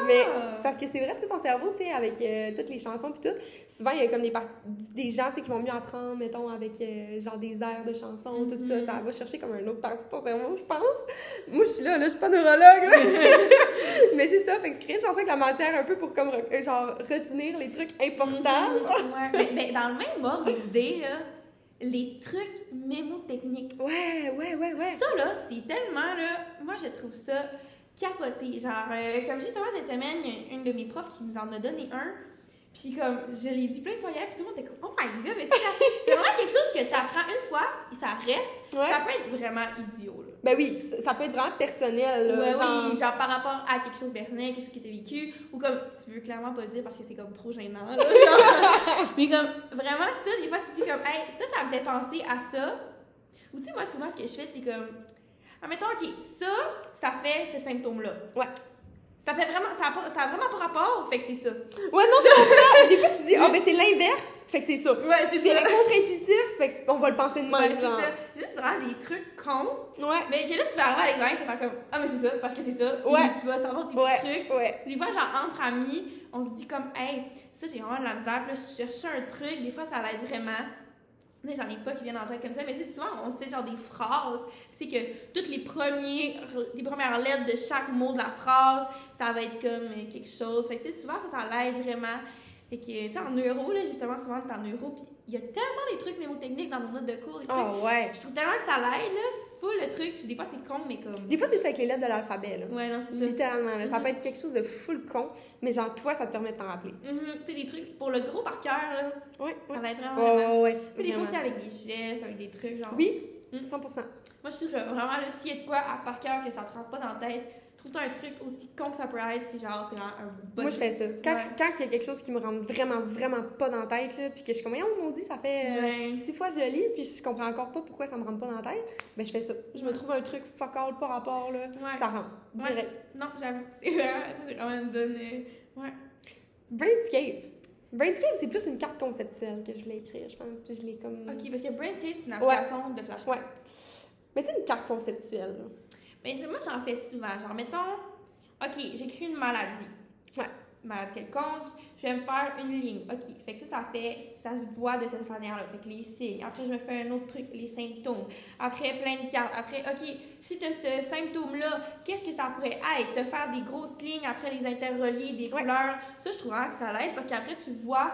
Mais c'est parce que c'est vrai, tu sais, ton cerveau, tu sais, avec euh, toutes les chansons puis tout, souvent, il y a comme des, des gens, tu sais, qui vont mieux apprendre, mettons, avec euh, genre des airs de chansons, tout ça. Mhm. Ça va chercher comme un autre partie de ton cerveau, je pense. Moi, je suis là, là, je suis pas neurologue, là. Mais c'est ça, fait que se créer une chanson avec la matière un peu pour comme, euh, genre, retenir les trucs importants. genre. Ouais. mais, mais dans le même ordre d'idée, là, les trucs mémotechniques. Ouais, ouais, ouais, ouais. Ça, là, c'est tellement, là, moi, je trouve ça capoté. Genre, euh, comme justement cette semaine, une de mes profs qui nous en a donné un. Puis comme, je l'ai dit plein de fois hier, puis tout le monde était comme, oh my god, mais tu sais, ça- c'est vraiment quelque chose que t'apprends une fois, et ça reste. Ouais. Ça peut être vraiment idiot, là. Ben oui, ça peut être vraiment personnel, là. Ouais, genre... oui, genre par rapport à quelque chose de personnel, quelque chose que t'as vécu, ou comme tu veux clairement pas le dire parce que c'est comme trop gênant, là, genre. mais comme vraiment ça, des fois tu te dis comme, hey, ça, ça me fait penser à ça. Ou tu sais, moi souvent ce que je fais, c'est comme, admettons, ok, ça, ça fait ce symptôme-là. Ouais. Ça fait vraiment, ça a, pas- ça a vraiment pas rapport, fait que c'est ça. Ouais, non, je comprends. Des fois, tu dis, ah, ben c'est l'inverse, fait que c'est ça. Ouais, c'est C'est ça. contre-intuitif, fait que on va le penser de Ouais, même, c'est genre. ça. Juste vraiment des trucs cons. Ouais, Mais que là, tu vas arriver à l'examen, tu vas faire comme, ah, mais c'est ça, parce que c'est ça. Puis Ouais. tu vas savoir tes ouais, petits trucs. ouais. Des fois, genre, entre amis, on se dit comme, hey, ça, j'ai vraiment de la misère. Puis là, je cherchais un truc. Des fois, ça l'aide vraiment. J'en ai pas qui viennent en tête comme ça, mais c'est souvent, on se fait genre des phrases. C'est que toutes les, premiers, les premières lettres de chaque mot de la phrase, ça va être comme quelque chose. Fait que, tu sais, souvent, ça, ça l'aide vraiment. Fait que, tu sais, en neuro, là, justement, souvent, t'es en neuro, puis il y a tellement des trucs mémotechniques dans nos notes de cours. trucs. Oh, ouais. Je trouve tellement que ça l'aide, là, full le truc. Puis des fois, c'est con, mais comme. Des fois, c'est juste avec les lettres de l'alphabet, là. Ouais, non, c'est ça. Littéralement, là. Ça Mhm. peut être quelque chose de full con, mais genre, toi, ça te permet de t'en rappeler. Mhm, Tu sais, des trucs pour le gros par cœur, là, Ouais, ouais. ça l'aide vraiment. Ouais, vraiment. ouais. Puis des fois aussi avec des gestes, avec des trucs, genre. Oui, Mm. 100%. Moi, je trouve que vraiment, là, s'il y a de quoi à par cœur que ça te rentre pas dans la tête, trouve-toi un truc aussi con que ça peut être, puis genre, c'est un bon. Moi, je fais ça. Quand, Ouais. quand il y a quelque chose qui me rentre vraiment, vraiment pas dans la tête, là, puis que je suis comme, oh maudit, ça fait euh, Ouais. six fois que je le lis, puis je comprends encore pas pourquoi ça me rentre pas dans la tête, ben je fais ça. Je me trouve un truc fuck all, pas rapport, là, Ouais. ça rentre. Direct. Non, j'avoue. C'est vraiment, c'est une bonne. euh, Ouais. Brainscape. Brainscape, c'est plus une carte conceptuelle que je voulais écrire, je pense, puis je l'ai comme... Ok, parce que Brainscape, c'est une application de flashcards. Ouais. Mais sais, une carte conceptuelle, là. Mais moi, j'en fais souvent. Genre, mettons, OK, j'écris une maladie. Ouais. Maladie quelconque, je vais me faire une ligne. OK, fait que ça, ça fait, ça se voit de cette manière-là. Fait que les signes. Après, je me fais un autre truc, les symptômes. Après, plein de cartes. Après, OK, si tu as ce symptôme-là, qu'est-ce que ça pourrait être? Te faire des grosses lignes, après les interrelier, des Ouais. couleurs. Ça, je trouve vraiment que ça l'aide parce qu'après, tu vois.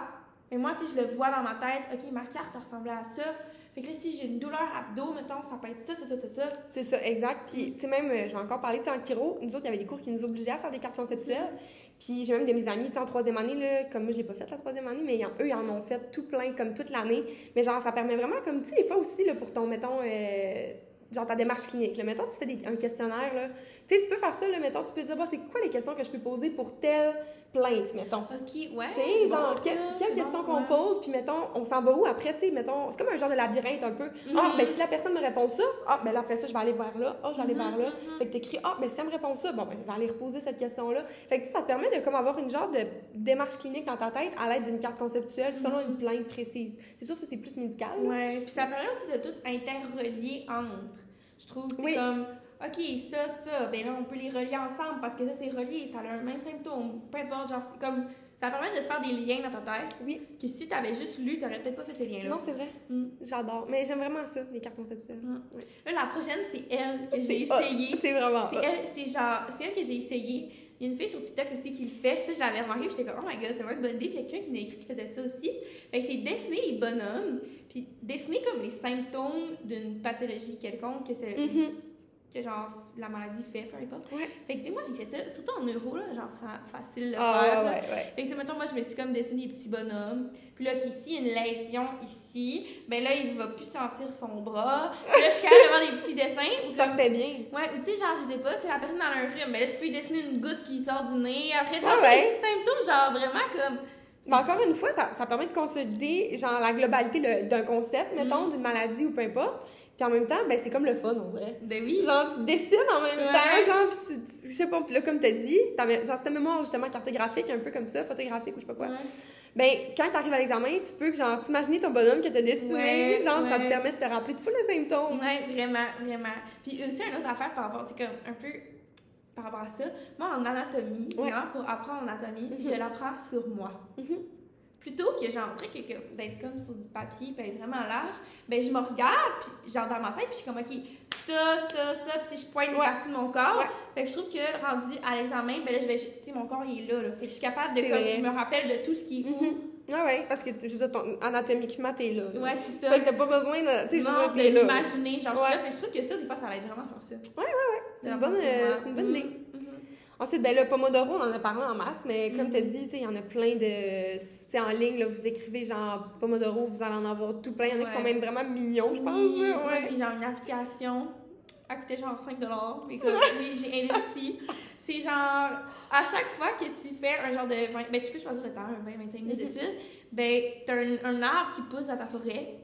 Mais moi, tu sais, je le vois dans ma tête. OK, ma carte ressemblait à ça. Fait que là, si j'ai une douleur abdo, mettons, ça peut être ça, ça, ça, ça, ça. C'est ça, exact. Puis, tu sais, même, euh, je vais encore parler, tu sais, en chiro, nous autres, il y avait des cours qui nous obligeaient à faire des cartes conceptuelles. Puis j'ai même de mes amis, tu sais, en troisième année, là, comme moi, je l'ai pas fait la troisième année, mais en- eux, ils en ont fait tout plein, comme toute l'année. Mais genre, ça permet vraiment, comme, tu sais, des fois aussi, là, pour ton, mettons, euh, genre ta démarche clinique, là, mettons, tu fais des- un questionnaire, là. Tu sais, tu peux faire ça, là, mettons, tu peux dire, bon, c'est quoi les questions que je peux poser pour telle plainte, mettons? Ok, ouais. Tu sais, genre, bon, quelle, question qu'on ouais. pose, puis mettons, on s'en va où après, tu sais, mettons, c'est comme un genre de labyrinthe un peu. Ah, Mhm. ben si la personne me répond ça, ah, ben là, après ça, je vais aller vers là, ah, je vais aller Mhm, vers là. mhm. Fait que t'écris, ah, ben si elle me répond ça, bon, ben, je vais aller reposer cette question-là. Fait que, tu sais, ça te permet de, comme, avoir une genre de démarche clinique dans ta tête à l'aide d'une carte conceptuelle selon une plainte précise. C'est sûr, ça, c'est plus médical. là. Ouais, puis ça permet aussi de tout interrelier entre. Je trouve que c'est Oui. comme, OK, ça, ça, ben là, on peut les relier ensemble parce que ça, c'est relié, ça a le même symptôme. Peu importe, genre, c'est comme. Ça permet de se faire des liens dans ta tête Oui. que si t'avais juste lu, t'aurais peut-être pas fait ces liens-là. Non, c'est vrai. Mm. J'adore. Mais j'aime vraiment ça, les cartes conceptuelles. Mm. Là, la prochaine, c'est elle que j'ai essayé. C'est vraiment C'est elle, c'est genre, c'est elle que j'ai essayé. Il y a une fille sur TikTok aussi qui le fait. Puis ça, je l'avais remarqué. Puis j'étais comme, oh my god, c'est vraiment une bonne idée. Puis quelqu'un qui m'a écrit qui faisait ça aussi. Fait que c'est dessiner les bonhommes. Puis dessiner comme les symptômes d'une pathologie quelconque que c'est. Mhm. Que genre la maladie fait, peu importe. Ouais. Fait que tu sais, moi j'ai fait ça, surtout en neuro, là, genre c'est facile de le Ah, faire. ouais, ouais. Fait que c'est, mettons, moi, je me suis comme dessiné des petits bonhommes. Puis là, qu'ici, une lésion ici, ben là, il va plus sentir son bras. Puis là, je suis capable d'avoir des petits dessins. Ou Ça fait bien. Ouais, ou tu sais, genre, je sais pas, c'est la personne dans un rhume. Mais là, tu peux lui dessiner une goutte qui sort du nez. Après, tu ouais. des petits symptômes, genre, vraiment comme. Mais encore une fois, ça, ça permet de consolider genre la globalité d'un concept, mettons, Mhm. d'une maladie ou peu importe. Puis en même temps, ben c'est comme le fun, on dirait. Ben oui. Genre, tu dessines en même Ouais. temps, genre, puis tu, tu- je sais pas, puis là, comme t'as dit, t'avais- genre, cette mémoire justement cartographique, un peu comme ça, photographique ou je sais pas quoi. Ouais. Ben, quand t'arrives à l'examen, tu peux, genre, t'imaginer ton bonhomme que t'as dessiné, Ouais, genre, ça te permet de te rappeler de tous les symptômes. Ouais, vraiment, vraiment. Puis aussi, une autre affaire par rapport, c'est comme un peu par rapport à ça. Moi, en anatomie, vraiment, pour apprendre l'anatomie, Mhm. je l'apprends sur moi. Mhm. Plutôt que genre, que, d'être comme sur du papier, être vraiment large, ben je me regarde, puis genre dans ma tête, puis je suis comme, OK, ça, ça, ça, puis si je pointe des Ouais. parties de mon corps, Ouais. fait que je trouve que rendu à l'examen, ben là, je vais, tu sais, mon corps, il est là, là. Fait que je suis capable de, comme, vrai. je me rappelle de tout ce qui est où. Mhm. Ouais, ouais, parce que, je veux dire, ton- anatomiquement, t'es là. là. Ouais, c'est ça. Fait que t'as pas besoin de, tu sais, je l'imaginer, genre, je suis Ouais. là. Fait que je trouve que ça, des fois, ça aide vraiment faire ça. C'est une bonne, euh, c'est une bonne idée. Mhm. Ensuite, ben là, Pomodoro, on en a parlé en masse, mais comme tu as dit, il y en a plein de. Tu en ligne, là, vous écrivez genre Pomodoro, vous allez en avoir tout plein. Il y en a qui Ouais. sont même vraiment mignons, je pense. Oui, là, moi, ouais. j'ai genre une application. Elle coûtait genre 5 Mais comme, oui, j'ai investi. C'est genre, à chaque fois que tu fais un genre de 20, ben tu peux choisir le temps, un 20-25 minutes Mhm. d'études, ben t'as un, un arbre qui pousse dans ta forêt.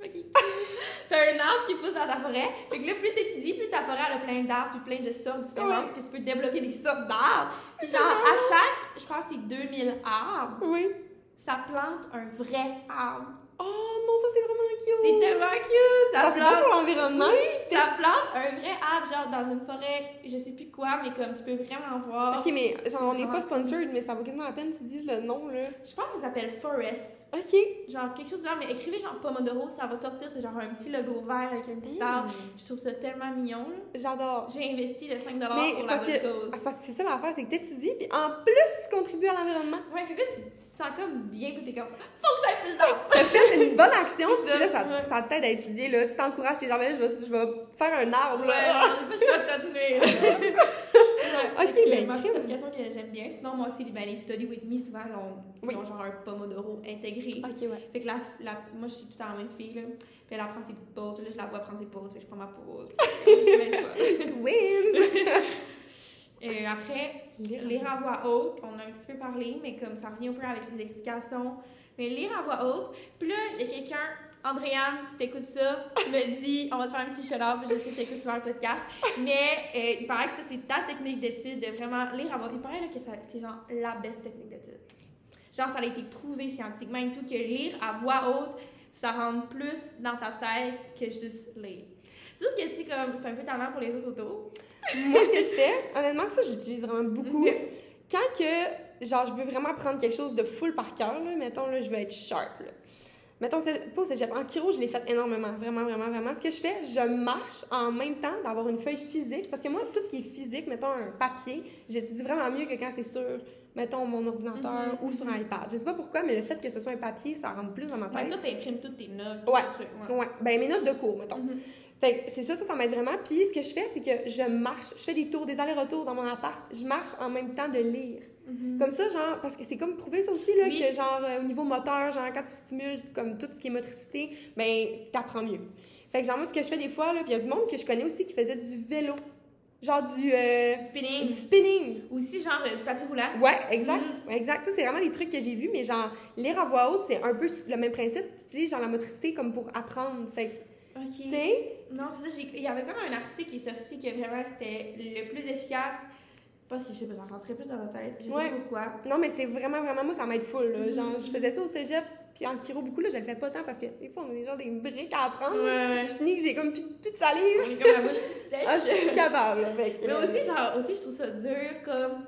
T'as un arbre qui pousse dans ta forêt. Fait que là, plus t'étudies, plus ta forêt elle a plein d'arbres, puis plein de sortes différentes, Ouais. parce que tu peux débloquer des sortes d'arbres. Puis genre, à chaque, je pense que c'est 2000 arbres, Oui. ça plante un vrai arbre. Oh non, ça c'est vraiment cute. C'est tellement cute! Ça c'est plante pour l'environnement. ça plante un vrai arbre, genre dans une forêt, je sais plus quoi, mais comme tu peux vraiment voir. Ok, mais genre, on n'est pas sponsored, mais ça vaut quasiment la peine que tu dises le nom, là. Je pense que ça s'appelle Forest. Ok. Genre quelque chose du genre, mais écrivez genre Pomodoro, ça va sortir, c'est genre un petit logo vert avec un petit arbre. Je trouve ça tellement mignon. J'adore. J'ai investi le 5$ Mais pour c'est la bonne que- cause. C'est parce que c'est ça l'affaire, c'est que t'étudies, puis en plus, tu contribues à l'environnement. Ouais, fait que là, tu, tu te sens comme bien, puis t'es comme, faut que j'aille plus d'arbres! T'as fait une bonne action, C'est puis là, ça, ça, ouais. ça t'aide à étudier, là. Tu t'encourages, t'es genre, mais là, je vais, je vais faire un arbre, Ouais, là. choix de continuer. ouais, Ok, ben, moi, crime. c'est une question que j'aime bien. Sinon, moi aussi, ben, les Study With Me, souvent, ils ont, ils Oui. ont genre un Pomodoro intégré. Ok, ouais. Fait que la, la petite, moi, je suis tout le temps la même fille, là. Puis elle apprend ses petites pauses. Là, je la vois prendre ses pauses. Fait que je prends ma pause. Twins! Et après, lire à voix haute, on a un petit peu parlé, mais comme ça revient un peu avec les explications. Mais lire à voix haute, puis là, il y a quelqu'un, Andréane, si t'écoutes ça, me dit, on va te faire un petit shout-out, je sais que t'écoutes souvent le podcast, mais euh, il paraît que ça, c'est ta technique d'étude, de vraiment lire à voix haute. Il paraît là, que c'est genre la best technique d'étude. Genre, ça a été prouvé scientifiquement et tout, que lire à voix haute, ça rentre plus dans ta tête que juste lire. C'est juste que, tu sais, comme, c'est un peu talent pour les autres autos. Moi, ce que je fais, honnêtement, ça, je l'utilise vraiment beaucoup. Quand que, genre, je veux vraiment prendre quelque chose de full par cœur, là, mettons, là, je veux être sharp, là. Mettons, au cégep, en chiro, je l'ai fait énormément, vraiment, vraiment, vraiment. Ce que je fais, je marche en même temps d'avoir une feuille physique, parce que moi, tout ce qui est physique, mettons, un papier, j'étudie vraiment mieux que quand c'est sur, mettons, mon ordinateur Mhm, ou sur un iPad. Je sais pas pourquoi, mais le fait que ce soit un papier, ça rentre plus dans ma Ouais, tête. toi, t'imprimes toutes tes notes. Ouais. tes trucs, ouais. Ouais, ben mes notes de cours, mettons. Mhm. Fait c'est ça, ça, ça m'aide vraiment. Puis ce que je fais, c'est que je marche, je fais des tours, des allers-retours dans mon appart. Je marche en même temps de lire. Mhm. Comme ça, genre, parce que c'est comme prouvé ça aussi, là, Oui. que genre, euh, au niveau moteur, genre, quand tu stimules comme tout ce qui est motricité, ben, t'apprends mieux. Fait que genre, moi, ce que je fais des fois, là, puis il y a du monde que je connais aussi qui faisait du vélo. Genre du, euh, Du spinning. du spinning. Aussi, genre, euh, du tapis roulant. Ouais, exact. Mhm. Exact. Ça, c'est vraiment des trucs que j'ai vus, mais genre, lire à voix haute, c'est un peu le même principe. Tu utilises genre la motricité comme pour apprendre. Fait que, Ok. tu sais, Non, c'est ça. Il y avait comme un article qui est sorti que vraiment c'était le plus efficace. Parce que je sais pas, ça rentrait plus dans la tête. Je sais Ouais. pas pourquoi. non, mais c'est vraiment, vraiment, moi, ça m'aide full. Là. Genre, je faisais ça au cégep, puis en chiro beaucoup, là, je le fais pas tant parce que des fois, on a genre des briques à apprendre. Ouais. Je finis que j'ai comme plus, plus de salive. Est comme la bouche toute sèche. Ah, je suis plus capable. que, Mais euh, aussi, genre, aussi, je trouve ça dur, comme,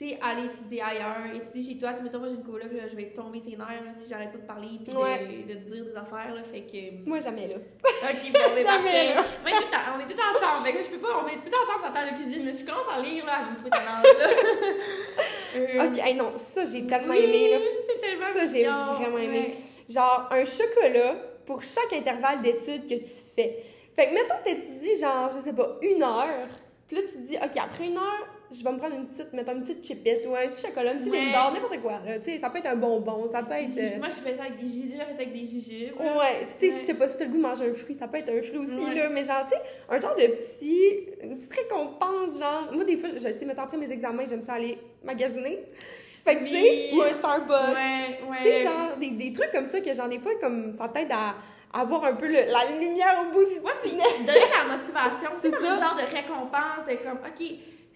tu sais, aller étudier ailleurs, étudier chez toi. Tu mettons, moi, j'ai une coloc, là, je vais tomber ses nerfs, là, si j'arrête pas de parler, puis Ouais. de, de te dire des affaires, là, fait que... Moi, jamais là. Ok, bon, on est Jamais, parfait. là. Moi, tout le- on est tout ensemble, fait que je peux pas, on est tout ensemble en temps de cuisine, là. Je commence à lire, là, à me trouver talent, là. Euh, Ok, hey, non, ça, j'ai tellement oui, aimé, là. c'est tellement Ça, j'ai vraiment aimé. ouais. Genre, un chocolat pour chaque intervalle d'études que tu fais. Fait que, mettons, t'étudies, genre, je sais pas, une heure. Puis là, tu te dis, OK, après une heure, je vais me prendre une petite, mettons, une petite chipette ou un petit chocolat, un petit Ouais. N'importe quoi. là. Tu sais, ça peut être un bonbon, ça peut être. euh, Moi, je fais ça avec des déjà fait ça avec des jujubes. Ouais, puis tu sais, Ouais. je sais pas si t'as le goût de manger un fruit, ça peut être un fruit aussi, là, mais genre, tu sais, un genre de petit, une petite récompense, genre, moi, des fois, je sais, mettons, après mes examens, j'aime ça aller magasiner. Fait que, tu sais, ou un Starbucks. Ouais, ouais. Tu sais, genre, des, des trucs comme ça que, genre, des fois, comme, ça t'aide à avoir un peu le- la lumière au bout du Ouais, tunnel. donner la motivation. C'est un genre de récompense de comme, OK,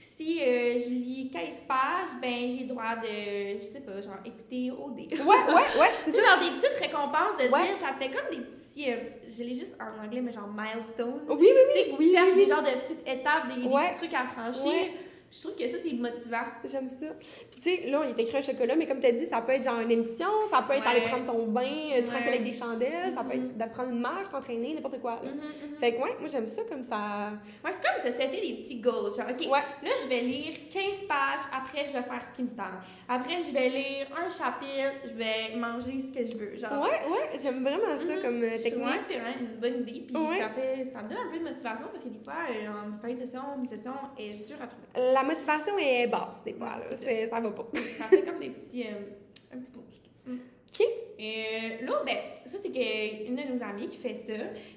si euh, je lis 15 pages, ben j'ai le droit de, je sais pas, genre, écouter OD. Ouais, ouais, ouais, c'est ça. genre des petites récompenses de Ouais. dire, ça fait comme des petits, euh, je l'ai juste en anglais, mais genre milestone. Oui, oui, Tu sais, oui, tu oui, cherches oui, des genres de petites étapes, des, petits trucs à franchir. Ouais. Je trouve que ça, c'est motivant. J'aime ça. Puis tu sais, là, on est écrit un chocolat, mais comme tu as dit, ça peut être genre une émission, ça peut être Ouais. aller prendre ton bain, euh, tranquille Ouais. avec des chandelles, ça peut être de prendre une marche, t'entraîner, n'importe quoi. là. Mhm, mhm. Fait que ouais, moi j'aime ça comme ça. Ouais, c'est comme ça, c'était des petits goals. Genre, OK, Ouais. là, je vais lire 15 pages, après, je vais faire ce qui me tente. Après, je vais lire un chapitre, je vais manger ce que je veux. Genre, Ouais, ouais, j'aime vraiment ça Mhm. comme euh, technique. que c'est vraiment une bonne idée. Puis ça, fait, ça me donne un peu de motivation parce que des fois, euh, en fin de session, une session est dure à trouver. La motivation est basse des fois, là. C'est ça. Ça va pas. ça fait comme des petits, euh, un petit boost. Mm. OK. Et là, ben, ça, c'est que une de nos amies qui fait ça.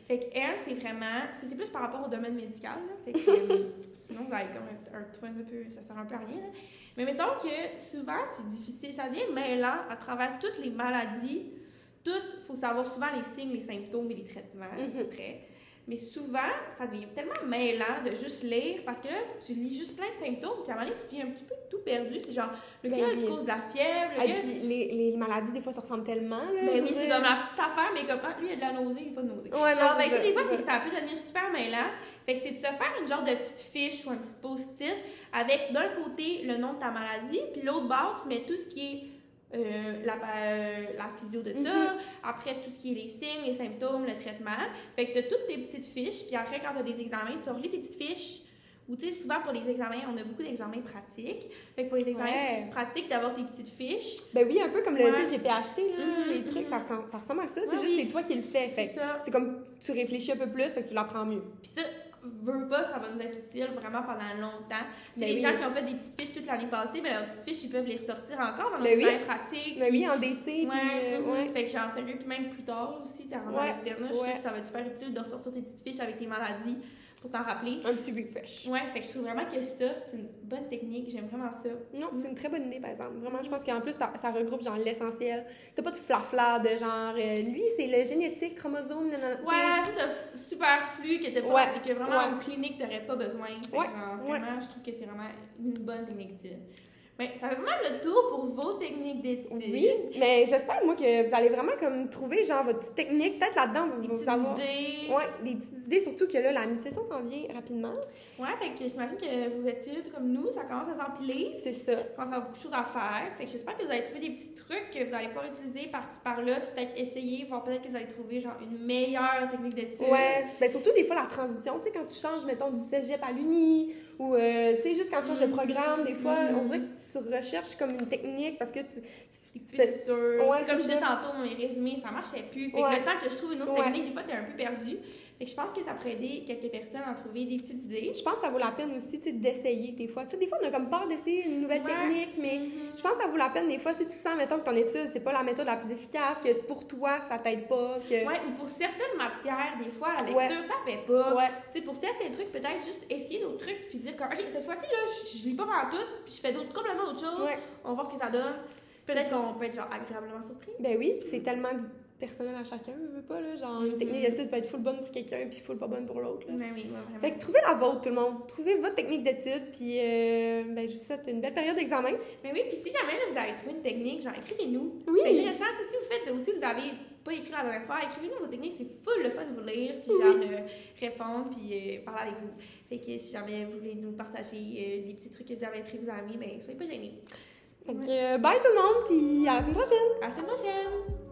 Fait qu'elle, c'est vraiment. C'est plus par rapport au domaine médical, là. Fait que euh, sinon, vous allez comme un, un, un peu. Ça sert un peu à rien, là. Mais mettons que souvent, c'est difficile. Ça devient mêlant à travers toutes les maladies. Tout, faut savoir souvent les signes, les symptômes et les traitements Mhm. après. Mais souvent, ça devient tellement mêlant de juste lire parce que là, tu lis juste plein de symptômes, puis à un moment donné, tu deviens un petit peu tout perdu. C'est genre, lequel Ben cause la fièvre, Et lequel. puis les, les maladies, des fois, ça ressemble tellement. Là, Ben oui, c'est comme la petite affaire, mais comme, ah, lui, il a de la nausée, il a pas de nausée. Ouais, non, ben, tu sais, des fois, c'est c'est que ça peut devenir super mêlant. Fait que c'est de se faire une genre de petite fiche ou un petit post-it avec d'un côté le nom de ta maladie, puis l'autre bord, tu mets tout ce qui est euh, la, euh, la physio de ça, Mhm. après tout ce qui est les signes, les symptômes, le traitement. Fait que tu as toutes tes petites fiches, puis après, quand tu as des examens, tu relis tes petites fiches. Ou tu sais, souvent pour les examens, on a beaucoup d'examens pratiques. Fait que pour les examens Ouais. pratiques, d'avoir tes petites fiches. Ben oui, un peu comme le Ouais. dit GPHC, là, Mhm, les trucs, mhm. ça, ressemble, ça ressemble à ça. C'est Ouais, juste oui. c'est toi qui le fais. Fait c'est comme tu réfléchis un peu plus, fait que tu l'apprends mieux. Puis ça, veux pas, ça va nous être utile vraiment pendant longtemps. Ben les oui. gens qui ont fait des petites fiches toute l'année passée, ben leurs petites fiches, ils peuvent les ressortir encore dans leurs oui. pratiques. Ben oui, en DC, Ouais, euh, mhm. ouais. Fait que genre, sérieux, puis même plus tard aussi, t'es rendu Ouais, je ouais. sais que ça va être super utile de ressortir tes petites fiches avec tes maladies pour t'en rappeler. Un petit refresh. Ouais, fait que je trouve vraiment que ça, c'est une bonne technique, j'aime vraiment ça. Non, c'est une très bonne idée, par exemple. Vraiment, je pense qu'en plus, ça, ça regroupe genre l'essentiel. T'as pas de flafla de genre, euh, lui, c'est le génétique, chromosome, nanana. Ouais, de super flux que t'as pas, Ouais, que vraiment ouais. en clinique t'aurais pas besoin. Fait Ouais, genre, ouais. vraiment, je trouve que c'est vraiment une bonne technique. Mais ça fait pas mal le tour pour vos techniques d'études. Oui, mais j'espère, moi, que vous allez vraiment comme trouver genre votre petite technique. Peut-être là-dedans, vous, Des vous petites savoir. idées. Ouais, des petites idées, surtout que là, la mi-session s'en vient rapidement. Ouais, fait que j'imagine que vos études, comme nous, ça commence à s'empiler. C'est ça. Quand ça a beaucoup de choses à faire. Fait que j'espère que vous allez trouver des petits trucs que vous allez pouvoir utiliser par-ci par-là, puis peut-être essayer, voir peut-être que vous allez trouver genre une meilleure technique d'étude. Ouais, ben surtout des fois la transition, tu sais, quand tu changes, mettons, du cégep à l'uni, ou, euh, tu sais, juste quand tu changes de programme, des fois, on dirait que tu recherches comme une technique parce que tu, tu, fais... sûr. Ouais, comme je disais tantôt, mes résumés, ça marchait plus. Fait Ouais. que le temps que je trouve une autre technique, des fois, t'es un peu perdu. Fait que je pense que ça pourrait aider quelques personnes à trouver des petites idées. Je pense que ça vaut la peine aussi d'essayer des fois. Des fois, on a comme peur d'essayer une nouvelle Ouais. technique, mais Mhm. je pense que ça vaut la peine des fois si tu sens, mettons, que ton étude, c'est pas la méthode la plus efficace, que pour toi, ça t'aide pas, que. Ouais, ou pour certaines matières, des fois, la Ouais. lecture, ça fait pas. Ouais. Tu sais, pour certains trucs, peut-être juste essayer d'autres trucs, puis dire comme, OK, cette fois-ci, là, je, je lis pas pendant tout, puis je fais complètement d'autres choses. Ouais. On va voir ce que ça donne. Peut-être qu'on peut être, genre, agréablement surpris. Ben oui, puis c'est tellement personnel à chacun, je veux pas, là. Genre, une Mhm. technique d'étude peut être full bonne pour quelqu'un, puis full pas bonne pour l'autre, là. Mais oui, ouais, vraiment. Fait que trouvez la vôtre, tout le monde. Trouvez votre technique d'étude, puis euh, ben, je vous souhaite une belle période d'examen. Mais oui, puis si jamais là, vous avez trouvé une technique, genre écrivez-nous. Oui. C'est intéressant. Si vous faites aussi, vous avez pas écrit la dernière fois, écrivez-nous vos techniques, c'est full le fun de vous lire, puis Oui. genre euh, répondre, puis euh, parler avec vous. Fait que si jamais vous voulez nous partager euh, des petits trucs que vous avez appris, vos amis, ben soyez pas gênés. Fait que euh, bye tout le monde, puis à la semaine prochaine! À la semaine prochaine!